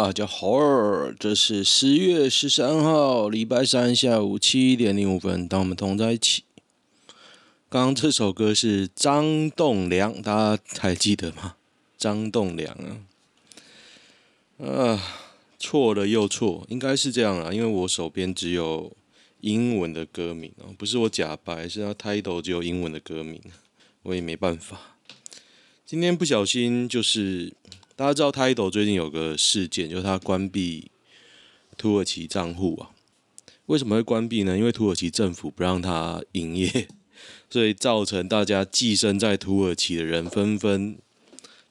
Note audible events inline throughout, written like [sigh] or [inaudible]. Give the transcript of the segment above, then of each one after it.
大家好，这是十月十三号，礼拜三下午七点零五分，当我们同在一起。刚刚这首歌是张栋梁，大家还记得吗？张栋梁啊，啊，错了又错，应该是这样啊，因为我手边只有英文的歌名啊，不是我假白，是他 title 只有英文的歌名，我也没办法。今天不小心就是。大家知道 Tidal 最近有个事件，就是他关闭土耳其账户啊。为什么会关闭呢？因为土耳其政府不让他营业，[laughs] 所以造成大家寄生在土耳其的人纷纷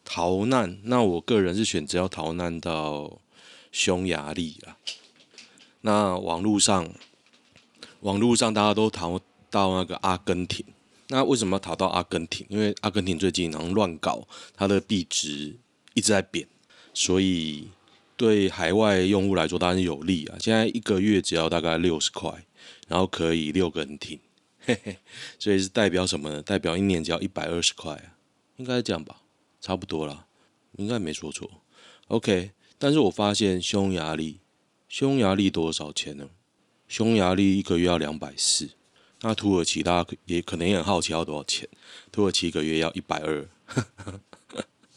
逃难。那我个人是选择要逃难到匈牙利啊。那网络上，网络上大家都逃到那个阿根廷。那为什么要逃到阿根廷？因为阿根廷最近好像乱搞，它的币值。一直在贬，所以对海外用户来说当然有利啊。现在一个月只要大概六十块，然后可以六个人听，嘿嘿，所以是代表什么呢？代表一年只要一百二十块啊，应该是这样吧，差不多啦，应该没说错。OK，但是我发现匈牙利，匈牙利多少钱呢？匈牙利一个月要两百四，那土耳其大家也可能也很好奇要多少钱？土耳其一个月要一百二。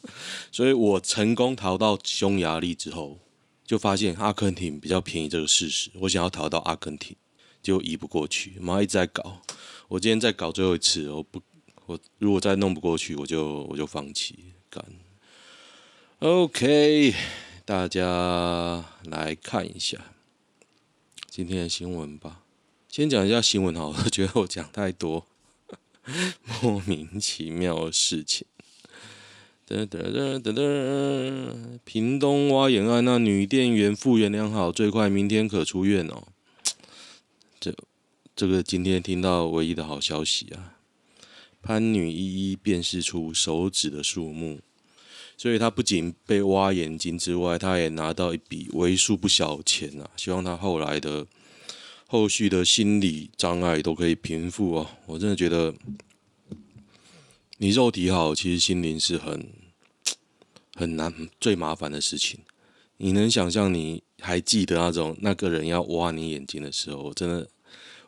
[laughs] 所以我成功逃到匈牙利之后，就发现阿根廷比较便宜这个事实。我想要逃到阿根廷，就移不过去。妈一直在搞，我今天再搞最后一次，我不，我如果再弄不过去，我就我就放弃干。OK，大家来看一下今天的新闻吧。先讲一下新闻好了，我觉得我讲太多 [laughs] 莫名其妙的事情。哒哒哒哒哒！屏东挖眼案，那女店员复原良好，最快明天可出院哦。这这个今天听到唯一的好消息啊！潘女一一辨识出手指的数目，所以她不仅被挖眼睛之外，她也拿到一笔为数不小钱啊！希望她后来的后续的心理障碍都可以平复哦。我真的觉得，你肉体好，其实心灵是很。很难，最麻烦的事情，你能想象？你还记得那种那个人要挖你眼睛的时候，我真的，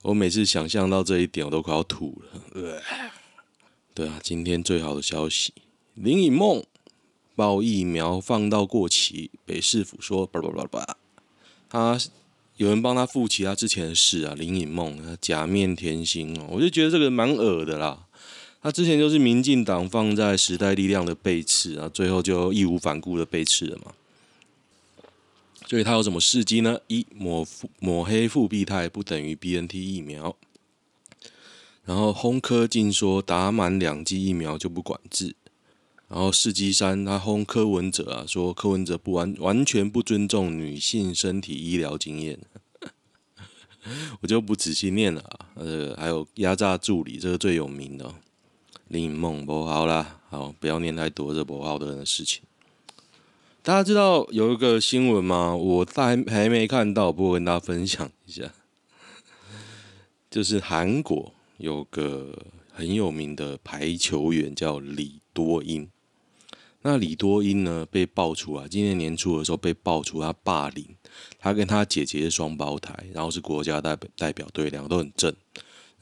我每次想象到这一点，我都快要吐了。呃，对啊，今天最好的消息，林颖孟报疫苗放到过期，北市府说，叭叭叭叭，他有人帮他复起他之前的事啊，林颖梦假面甜心哦，我就觉得这个蛮恶的啦。他之前就是民进党放在时代力量的背刺啊，最后就义无反顾的背刺了嘛。所以他有什么事迹呢？一抹抹黑复必泰不等于 BNT 疫苗，然后轰科竟说打满两剂疫苗就不管制，然后世纪三他轰柯文哲啊，说柯文哲不完完全不尊重女性身体医疗经验，[laughs] 我就不仔细念了啊。呃，还有压榨助理，这个最有名的。林颖孟不好啦，好，不要念太多这不好的人的事情。大家知道有一个新闻吗？我还还没看到，不过跟大家分享一下。[laughs] 就是韩国有个很有名的排球员叫李多英。那李多英呢，被爆出来，今年年初的时候被爆出他霸凌，他跟他姐姐是双胞胎，然后是国家代表代表队，两个都很正。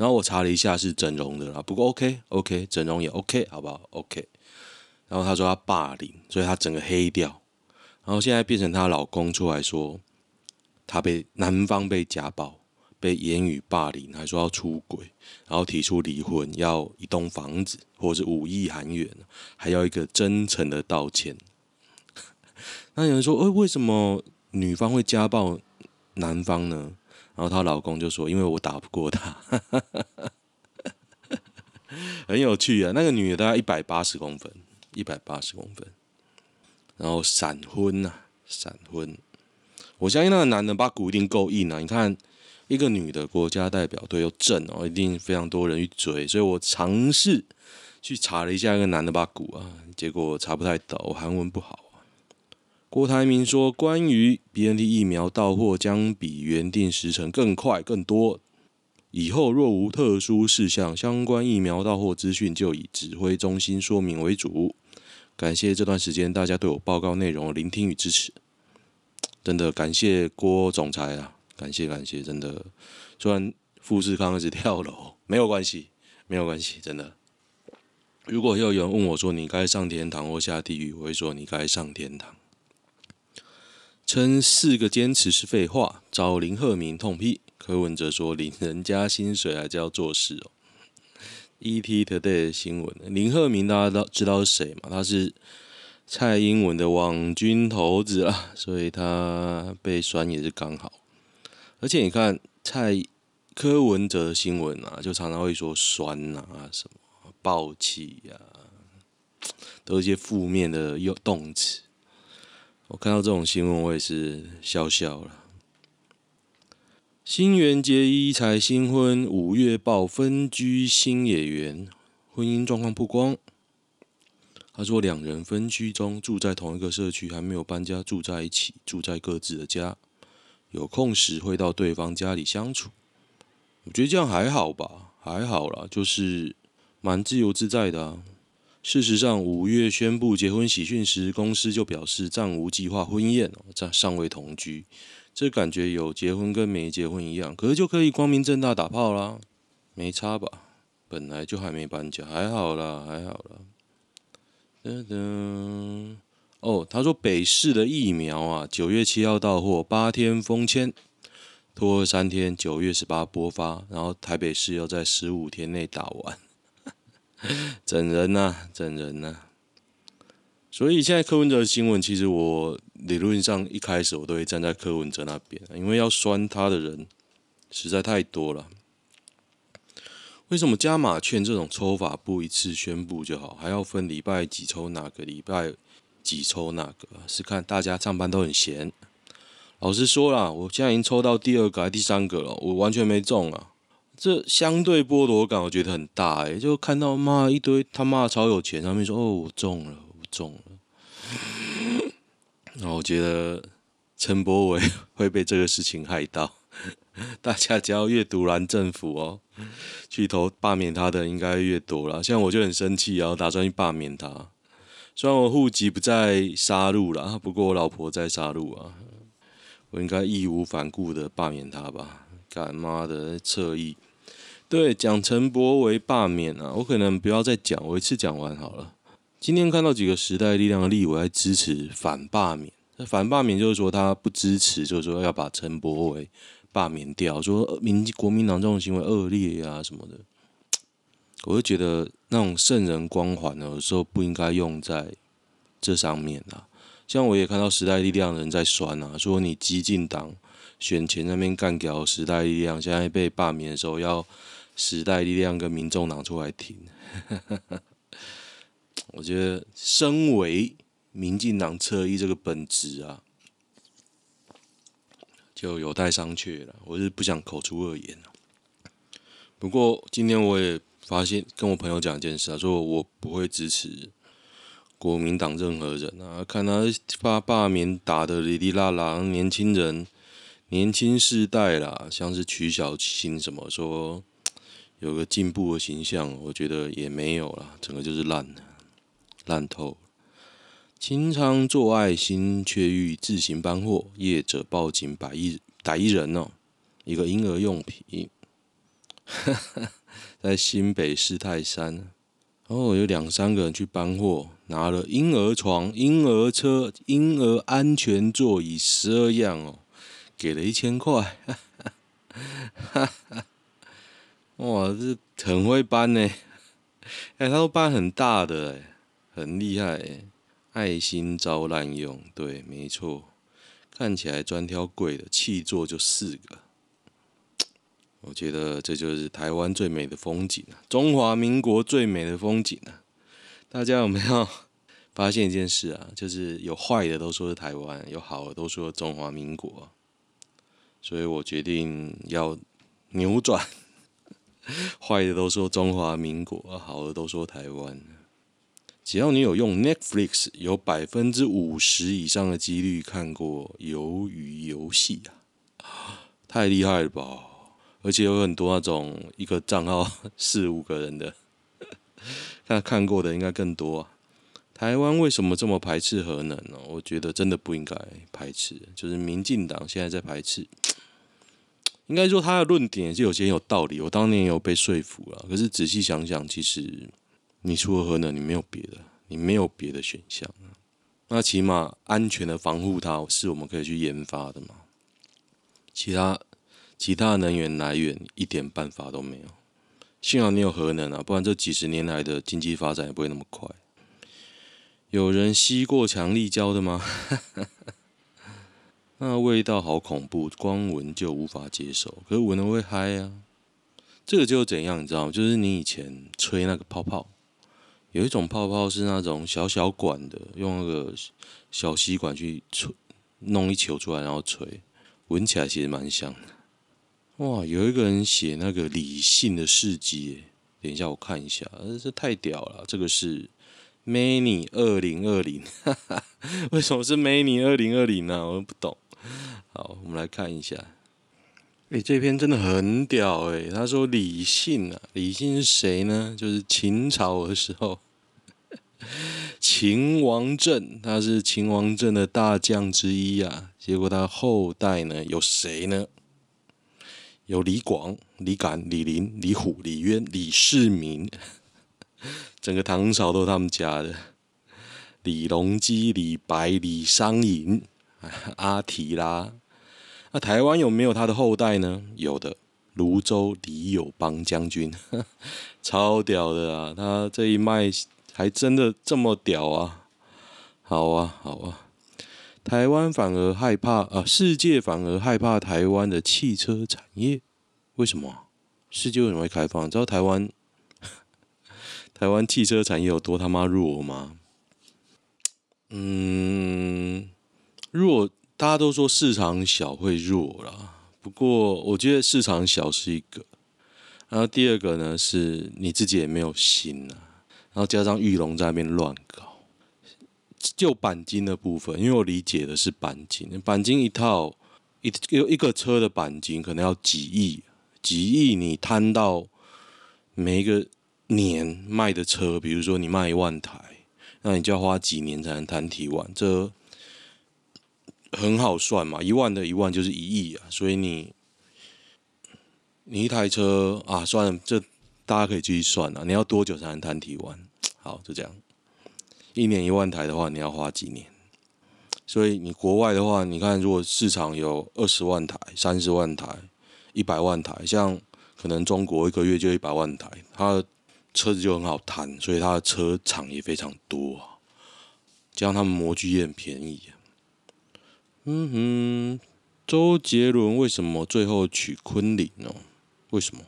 然后我查了一下，是整容的啦，不过 OK OK，整容也 OK，好不好？OK。然后他说他霸凌，所以他整个黑掉。然后现在变成她老公出来说，他被男方被家暴，被言语霸凌，还说要出轨，然后提出离婚，要一栋房子，或者是五亿韩元，还要一个真诚的道歉。[laughs] 那有人说，呃，为什么女方会家暴男方呢？然后她老公就说，因为我打不过他，[laughs] 很有趣啊。那个女的大概一百八十公分，一百八十公分，然后闪婚呐，闪婚。我相信那个男的把骨一定够硬啊！你看。一个女的国家代表队又正哦，一定非常多人去追，所以我尝试去查了一下那个男的把骨啊，结果查不太到，我韩文不好。郭台铭说，关于 BNT 疫苗到货将比原定时程更快更多，以后若无特殊事项，相关疫苗到货资讯就以指挥中心说明为主。感谢这段时间大家对我报告内容的聆听与支持，真的感谢郭总裁啊。感谢感谢，真的，虽然富士康一直跳楼，没有关系，没有关系，真的。如果有人问我说，你该上天堂或下地狱，我会说你该上天堂。称四个坚持是废话，找林鹤明痛批。柯文哲说领人家薪水还叫做事哦。ET Today 的新闻，林鹤明大家都知道是谁嘛？他是蔡英文的网军头子啊，所以他被酸也是刚好。而且你看蔡柯文哲的新闻啊，就常常会说酸啊，什么暴气呀，都是一些负面的用动词。我看到这种新闻，我也是笑笑了。新垣结衣才新婚，五月爆分居新演员，婚姻状况曝光。他说两人分居中，住在同一个社区，还没有搬家，住在一起，住在各自的家。有空时会到对方家里相处，我觉得这样还好吧，还好啦，就是蛮自由自在的啊。事实上，五月宣布结婚喜讯时，公司就表示暂无计划婚宴哦，暂尚未同居。这感觉有结婚跟没结婚一样，可是就可以光明正大打炮啦，没差吧？本来就还没搬家，还好啦，还好啦。噔噔。哦，他说北市的疫苗啊，九月七号到货，八天封签，拖三天，九月十八播发，然后台北市要在十五天内打完，[laughs] 整人呐、整人呐、所以现在柯文哲的新闻，其实我理论上一开始我都会站在柯文哲那边，因为要酸他的人实在太多了。为什么加码券这种抽法不一次宣布就好，还要分礼拜几抽哪个礼拜？几抽哪个是看大家上班都很闲。老实说啦，我现在已经抽到第二个还第三个了，我完全没中啊。这相对剥夺感我觉得很大哎、就看到妈一堆他妈超有钱，他们说哦我中了，我中了。然后我觉得陈柏伟 [laughs] 会被这个事情害到。[laughs] 大家只要越赌烂政府哦，去投罢免他的应该越多了。像我就很生气然后，打算去罢免他。虽然我户籍不在沙鹿啦，不过我老婆在杀戮啊，我应该义无反顾的罢免他吧？干妈的侧翼，对，讲陈柏惟罢免啊，我可能不要再讲，我一次讲完好了。今天看到几个时代力量的立委在支持反罢免，那反罢免就是说他不支持，就是说要把陈柏惟罢免掉，说民国民党这种行为恶劣啊什么的。我就觉得那种圣人光环呢，有时候不应该用在这上面啊。像我也看到时代力量的人在酸啊，说你激进党选前那边干掉时代力量，现在被罢免的时候要时代力量跟民众党出来挺。[laughs] 我觉得身为民进党侧翼这个本质啊，就有待商榷了。我是不想口出恶言。不过今天我也。发现跟我朋友讲一件事啊，说我不会支持国民党任何人啊，看他发罢免打得哩哩啦啦，年轻人、年轻世代啦，像是曲小青什么说 [tsk] 有个进步的形象，我觉得也没有啦，整个就是烂烂透。清仓做爱心却欲自行搬货，业者报警百亿逮一人哦，一个婴儿用品。[laughs] 在新北市泰山，哦，有两三个人去搬货，拿了婴儿床、婴儿车、婴儿安全座椅十二样哦，给了一千块，哈哈，哇，这很会搬呢，哎，他都搬很大的，哎，很厉害，爱心招滥用，对，没错，看起来专挑贵的，气座就四个，我觉得这就是台湾最美的风景啊，中华民国最美的风景啊，大家有没有？[laughs] 发现一件事啊，就是有坏的都说是台湾，有好的都说中华民国，所以我决定要扭转，坏的都说中华民国，好的都说台湾。只要你有用 Netflix，有百分之五十以上的几率看过《鱿鱼游戏》啊，太厉害了吧！而且有很多那种一个账号 [laughs] 四五个人的，[laughs] 那看过的应该更多啊。台湾为什么这么排斥核能呢？我觉得真的不应该排斥，就是民进党现在在排斥。应该说他的论点是有些有道理，我当年也有被说服了。可是仔细想想，其实你除了核能，你没有别的，你没有别的选项。那起码安全的防护它是我们可以去研发的嘛。其他其他能源来源一点办法都没有。幸好你有核能啊，不然这几十年来的经济发展也不会那么快。有人吸过强力胶的吗？[laughs] 那味道好恐怖，光闻就无法接受。可是闻了会嗨啊！这个就怎样，你知道吗？就是你以前吹那个泡泡，有一种泡泡是那种小小管的，用那个小吸管去吹，弄一球出来然后吹，闻起来其实蛮香的。哇，有一个人写那个理性的事迹，等一下我看一下，这太屌了，这个是。Many 二零二零，[laughs] 为什么是 Many 二零二零呢？我都不懂。好，我们来看一下。哎、这篇真的很屌哎！他说李信啊，李信是谁呢？就是秦朝的时候，[laughs] 秦王政，他是秦王政的大将之一啊。结果他后代呢，有谁呢？有李广、李敢、李林、李虎、李渊、李世民。整个唐朝都是他们家的，李隆基、李白、李商隐、[laughs] 阿提拉。那台湾有没有他的后代呢？有的，泸州李友邦将军，[laughs] 超屌的啊！他这一脉还真的这么屌啊！好啊，好啊，台湾反而害怕啊，世界反而害怕台湾的汽车产业，为什么？世界为什么会开放？知道台湾？台湾汽车产业有多他妈弱吗？嗯，弱，大家都说市场小会弱啦。不过我觉得市场小是一个，然后第二个呢是你自己也没有心啊，然后加上裕隆在那边乱搞。就钣金的部分，因为我理解的是钣金，钣金一套一有一个车的钣金可能要几亿，几亿你摊到每一个。年卖的车，比如说你卖一万台，那你就要花几年才能摊提完？这很好算嘛，一万的一万就是一亿啊，所以你你一台车啊，算，这大家可以继续算啊，你要多久才能摊提完？好，就这样，一年一万台的话，你要花几年？所以你国外的话，你看如果市场有二十万台、三十万台、一百万台，像可能中国一个月就一百万台，它。车子就很好谈，所以他的车厂也非常多啊。加上他们模具也很便宜。嗯哼，周杰伦为什么最后娶昆凌呢？为什么？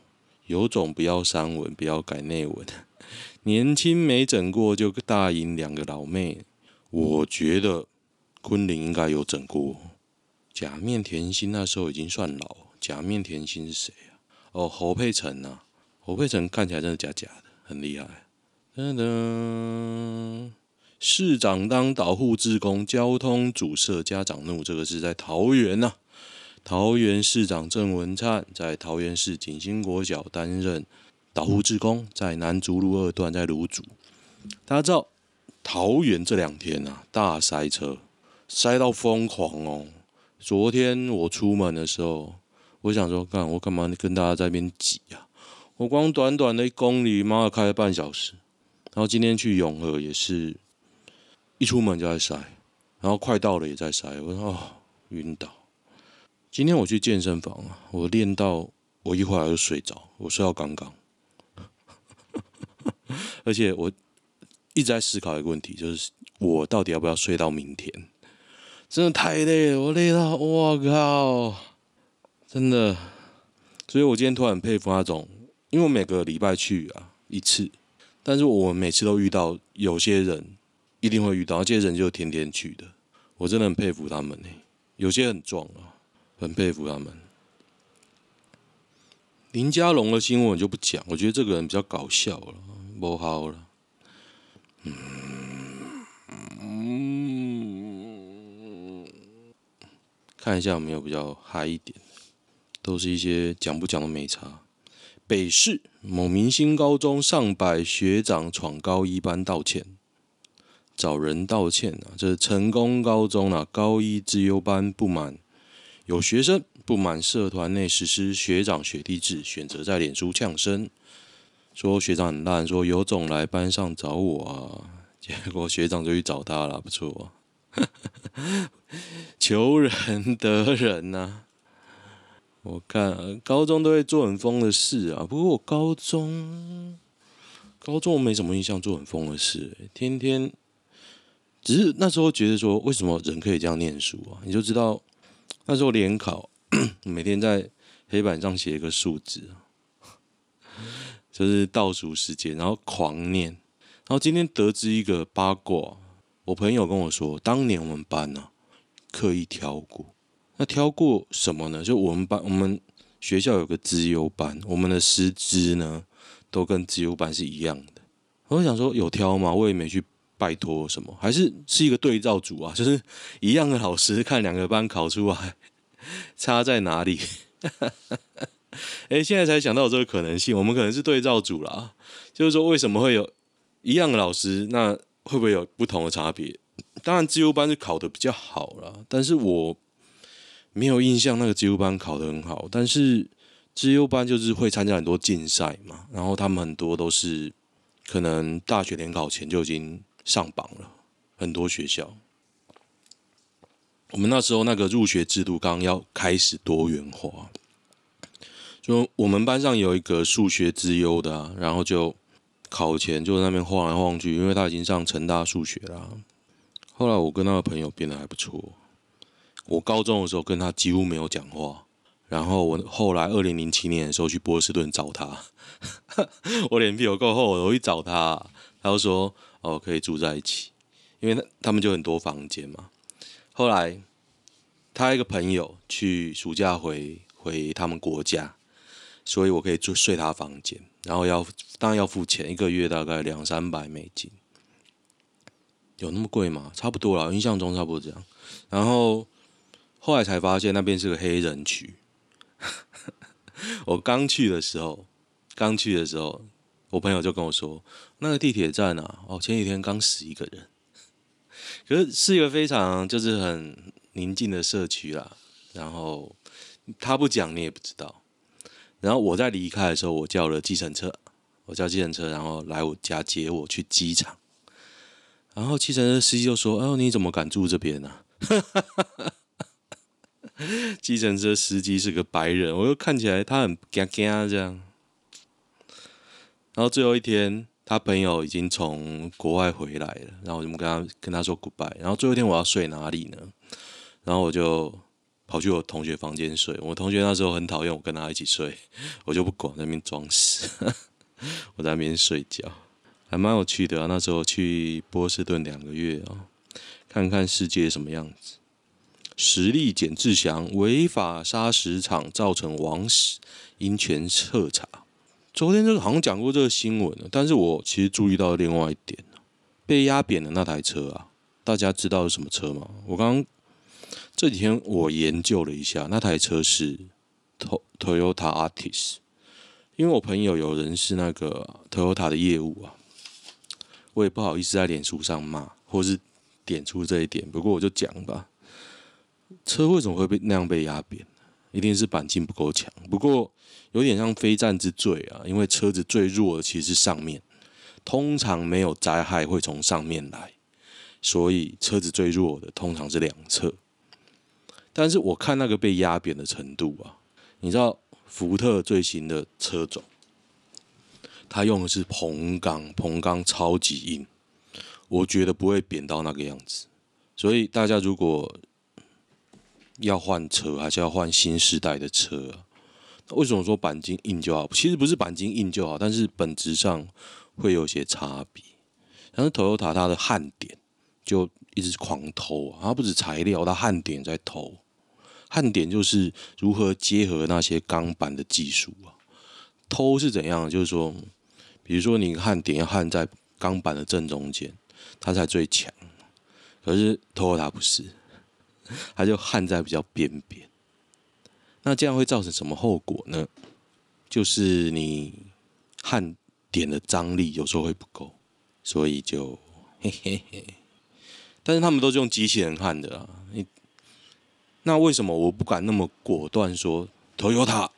有种不要删文，不要改内文。[laughs] 年轻没整过就大赢两个老妹。我觉得昆凌应该有整过。假面甜心那时候已经算老。假面甜心是谁啊？哦，侯佩岑呐。侯佩岑看起来真的假假的。很厉害，噔噔，市长当导护志工，交通阻塞，家长怒。这个是在桃园呐、啊，桃园市长郑文灿在桃园市景兴国小担任导护志工，在南竹路二段在芦竹。大家知道桃园这两天啊，大塞车，塞到疯狂哦。昨天我出门的时候，我想说，干我干嘛跟大家在那边挤啊？我光短短的一公里，妈的开了半小时。然后今天去永和也是，一出门就在塞，然后快到了也在塞。我说哦，晕倒。今天我去健身房啊，我练到我一会儿就睡着，我睡到刚刚，[laughs] 而且我一直在思考一个问题，就是我到底要不要睡到明天？真的太累了，我累到我靠，真的。所以我今天突然佩服那种，因为每个礼拜去啊一次，但是我每次都遇到有些人一定会遇到，这些人就天天去的，我真的很佩服他们呢。有些很壮啊，很佩服他们。林家龙的新闻我就不讲，我觉得这个人比较搞笑了，不好了。嗯嗯，看一下有没有比较嗨一点。都是一些讲不讲都没差。北市某明星高中上百学长闯高一班道歉，找人道歉啊！这是成功高中啊，高一资优班不满，有学生不满社团内实施学长学弟制，选择在脸书呛声，说学长很烂，说有种来班上找我啊！[laughs] 结果学长就去找他了，不错，求仁得仁呐、啊。[laughs] 我看高中都会做很疯的事啊，不过我高中高中我没什么印象做很疯的事，天天只是那时候觉得说，为什么人可以这样念书啊？你就知道那时候联考，[coughs] 每天在黑板上写一个数字，就是倒数时间，然后狂念。然后今天得知一个八卦，我朋友跟我说，当年我们班呢、刻意挑过。那挑过什么呢？就我们班，我们学校有个资优班，我们的师资呢都跟资优班是一样的。我想说有挑吗？我也没去拜托什么，还是是一个对照组啊，就是一样的老师看两个班考出来差在哪里？[laughs] 哎，现在才想到这个可能性，我们可能是对照组啦。就是说为什么会有一样的老师，那会不会有不同的差别？当然资优班是考得比较好啦，但是我。没有印象，那个资优班考得很好，但是资优班就是会参加很多竞赛嘛，然后他们很多都是可能大学联考前就已经上榜了，很多学校。我们那时候那个入学制度刚要开始多元化，就我们班上有一个数学资优的，然后就考前就在那边晃来晃去，因为他已经上成大数学了。后来我跟那个朋友变得还不错。我高中的时候跟他几乎没有讲话，然后我后来二零零七年的时候去波士顿找他，[laughs] 我脸皮有够厚，我去找他，他就说哦可以住在一起，因为他他们就很多房间嘛。后来他一个朋友去暑假回回他们国家，所以我可以住睡他房间，然后要当然要付钱，一个月大概两三百美金，有那么贵吗？差不多啦，印象中差不多这样，然后。后来才发现那边是个黑人区。[laughs] 我刚去的时候，刚去的时候，我朋友就跟我说，那个地铁站啊，哦，前几天刚死一个人。[laughs] 可是是一个非常就是很宁静的社区啦。然后他不讲你也不知道。然后我在离开的时候，我叫了计程车，我叫计程车，然后来我家接我去机场。然后计程车司机就说：“哦，你怎么敢住这边呢？” [laughs] [laughs] 计程车司机是个白人，我又看起来他很惊惊这样。然后最后一天，他朋友已经从国外回来了，然后我就跟他跟他说 goodbye。然后最后一天我要睡哪里呢？然后我就跑去我同学房间睡。我同学那时候很讨厌我跟他一起睡，我就不管，在那边装死，[laughs] 我在那边睡觉，还蛮有趣的啊。那时候去波士顿两个月啊，看看世界什么样子。实力简志祥违法砂石场造成枉死，应全彻查。昨天这个好像讲过这个新闻，但是我其实注意到另外一点，被压扁的那台车啊，大家知道是什么车吗？我刚这几天我研究了一下，那台车是 Toyota Artist，因为我朋友有人是那个 Toyota 的业务啊，我也不好意思在脸书上骂，或是点出这一点，不过我就讲吧。车为什么会被那样被压扁？一定是鈑金不够强。不过有点像非战之罪啊，因为车子最弱的其实是上面，通常没有灾害会从上面来，所以车子最弱的通常是两侧。但是我看那个被压扁的程度啊，你知道福特最新的车种，它用的是硼钢，硼钢超级硬，我觉得不会扁到那个样子。所以大家如果要换车，还是要换新时代的车啊？为什么说钣金硬就好？其实不是钣金硬就好，但是本质上会有些差别。像是 Toyota 它的焊点就一直狂偷啊，它不止材料，它焊点在偷。焊点就是如何结合那些钢板的技术啊。偷是怎样？就是说，比如说你焊点焊在钢板的正中间，它才最强。可是 Toyota 不是，它就焊在比较边边。那这样会造成什么后果呢？就是你焊点的张力有时候会不够，所以就嘿嘿嘿。但是他们都是用机器人焊的啊。你那为什么我不敢那么果断说 Toyota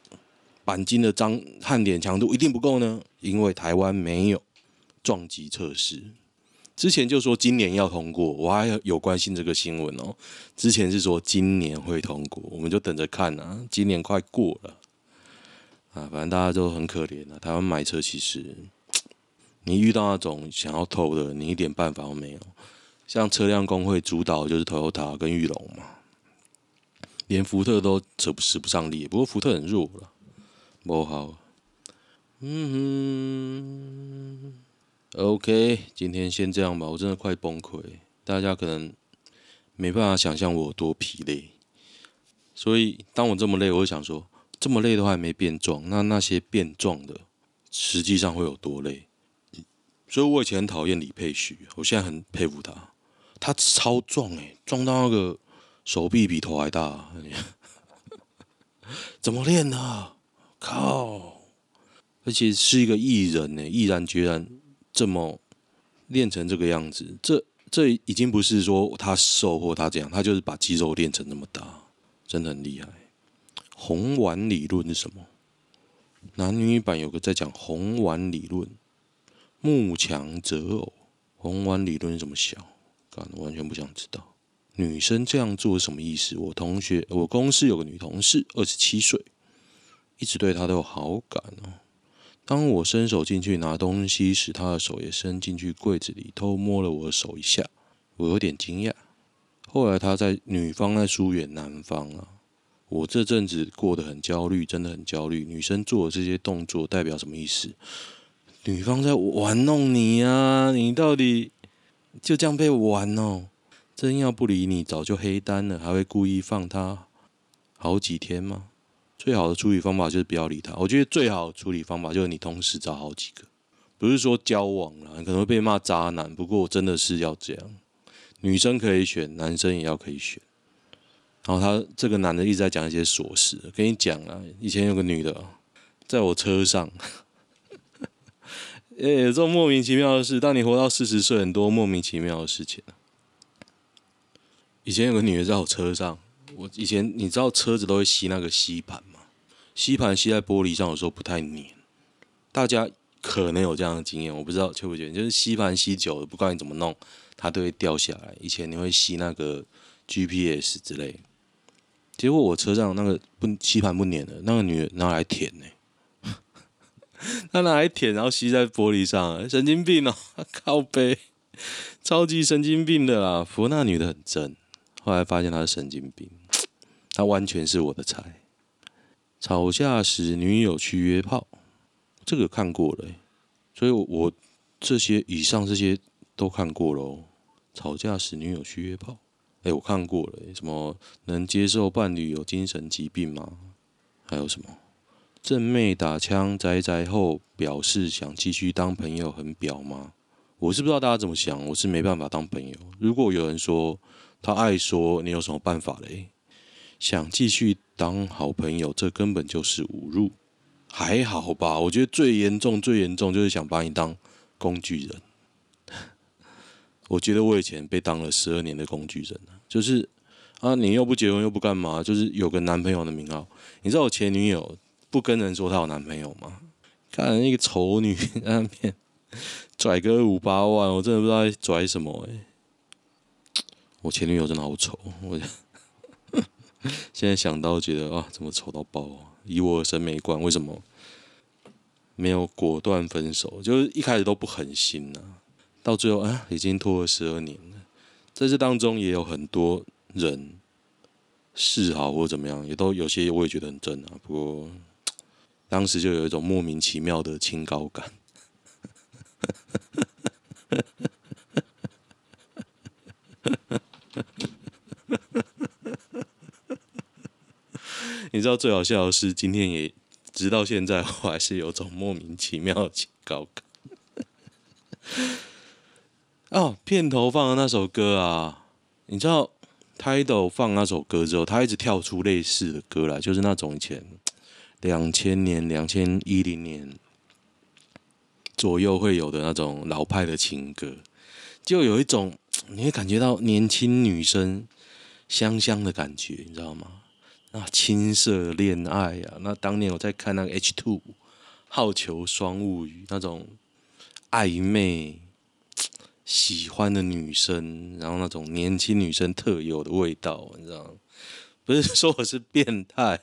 鈑金的张焊点强度一定不够呢？因为台湾没有撞击测试。之前就说今年要通过，我还有关心这个新闻哦。之前是说今年会通过，我们就等着看啊。今年快过了啊，反正大家都很可怜啊。台湾买车其实，你遇到那种想要偷的，你一点办法都没有。像车辆工会主导就是 Toyota 跟裕隆嘛，连福特都扯不使不上力。不过福特很弱了，不好。嗯哼。OK，今天先这样吧，我真的快崩溃。大家可能没办法想象我有多疲累，所以当我这么累，我就想说，这么累都还没变壮，那那些变壮的，实际上会有多累？所以我以前很讨厌李佩旭，我现在很佩服他，他超壮诶，壮到那个手臂比头还大，[laughs] 怎么练的？靠！而且是一个艺人呢，毅然决然。这么练成这个样子，这这已经不是说他瘦或他这样，他就是把肌肉练成那么大，真的很厉害。红丸理论是什么？男女版有个在讲红丸理论，慕强择偶。红丸理论怎么想？干，完全不想知道。女生这样做什么意思？我同学，我公司有个女同事，二十七岁，一直对她都有好感哦。当我伸手进去拿东西时，他的手也伸进去柜子里偷摸了我手一下，我有点惊讶。后来他在女方在疏远男方啊，我这阵子过得很焦虑，真的很焦虑。女生做的这些动作代表什么意思？女方在玩弄你啊，你到底就这样被玩哦？真要不理你，早就黑单了，还会故意放他好几天吗？最好的处理方法就是不要理他。我觉得最好的处理方法就是你同时找好几个，不是说交往了，你可能会被骂渣男。不过真的是要这样，女生可以选，男生也要可以选。然后他这个男的一直在讲一些琐事，跟你讲啊，以前有个女的在我车上，哎，[laughs] 这种莫名其妙的事。当你活到四十岁，很多莫名其妙的事情。以前有个女的在我车上。我以前你知道车子都会吸那个吸盘吗？吸盘吸在玻璃上有时候不太黏，大家可能有这样的经验，我不知道确不确定，就是吸盘吸久了，不管你怎么弄，它都会掉下来。以前你会吸那个 GPS 之类，结果我车上那个不吸盘不黏的，那个女的拿来舔呢、[laughs] 她拿来舔，然后吸在玻璃上，神经病哦、喔，靠背，超级神经病的啦。不过那女的很正，后来发现她是神经病。他完全是我的菜。吵架时女友去约炮，这个看过了，所以我这些以上这些都看过了。吵架时女友去约炮，哎，我看过了。什么能接受伴侣有精神疾病吗？还有什么正妹打枪宅宅后表示想继续当朋友，很婊吗？我是不知道大家怎么想，我是没办法当朋友。如果有人说他爱说，你有什么办法嘞？想继续当好朋友，这根本就是侮辱。还好吧，我觉得最严重、最严重就是想把你当工具人。我觉得我以前被当了十二年的工具人，就是啊，你又不结婚又不干嘛，就是有个男朋友的名号。你知道我前女友不跟人说她有男朋友吗？看那个丑女那边拽个五八万，我真的不知道拽什么哎。我前女友真的好丑，我。[laughs] 现在想到觉得啊，怎么丑到爆啊！以我的审美观，为什么没有果断分手？就是一开始都不狠心呢、到最后啊，已经拖了十二年了。在这当中也有很多人示好或怎么样，也都有些我也觉得很正啊。不过当时就有一种莫名其妙的清高感。[laughs] 你知道最好笑的是，今天也直到现在，我还是有种莫名其妙的高感。[laughs] 哦，片头放的那首歌啊，你知道，Tidal 放那首歌之后，他一直跳出类似的歌来，就是那种以前两千年、两千一零年左右会有的那种老派的情歌，就有一种你会感觉到年轻女生香香的感觉，你知道吗？啊，青涩恋爱啊！那当年我在看那个 H two 好逑双物语那种暧昧喜欢的女生，然后那种年轻女生特有的味道，你知道？不是说我是变态，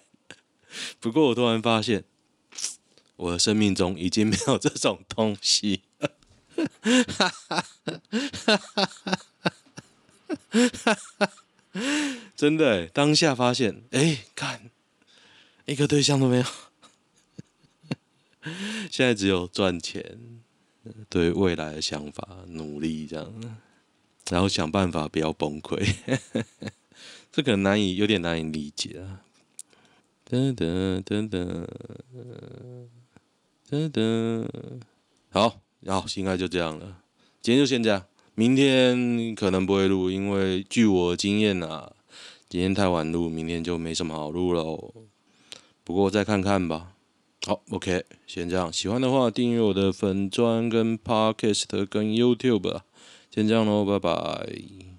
不过我突然发现，我的生命中已经没有这种东西。哈哈哈哈哈哈！真的，当下发现，哎，看一个对象都没有，[laughs] 现在只有赚钱，对未来的想法努力这样，然后想办法不要崩溃，[laughs] 这可能难以有点难以理解啊。噔噔噔噔噔噔，好，然后应该就这样了，今天就先这样。明天可能不会录，因为据我经验啊，今天太晚录，明天就没什么好录了。不过再看看吧。好，OK，先这样。喜欢的话，订阅我的粉专跟 Podcast 跟 YouTube 吧。先这样喽，拜拜。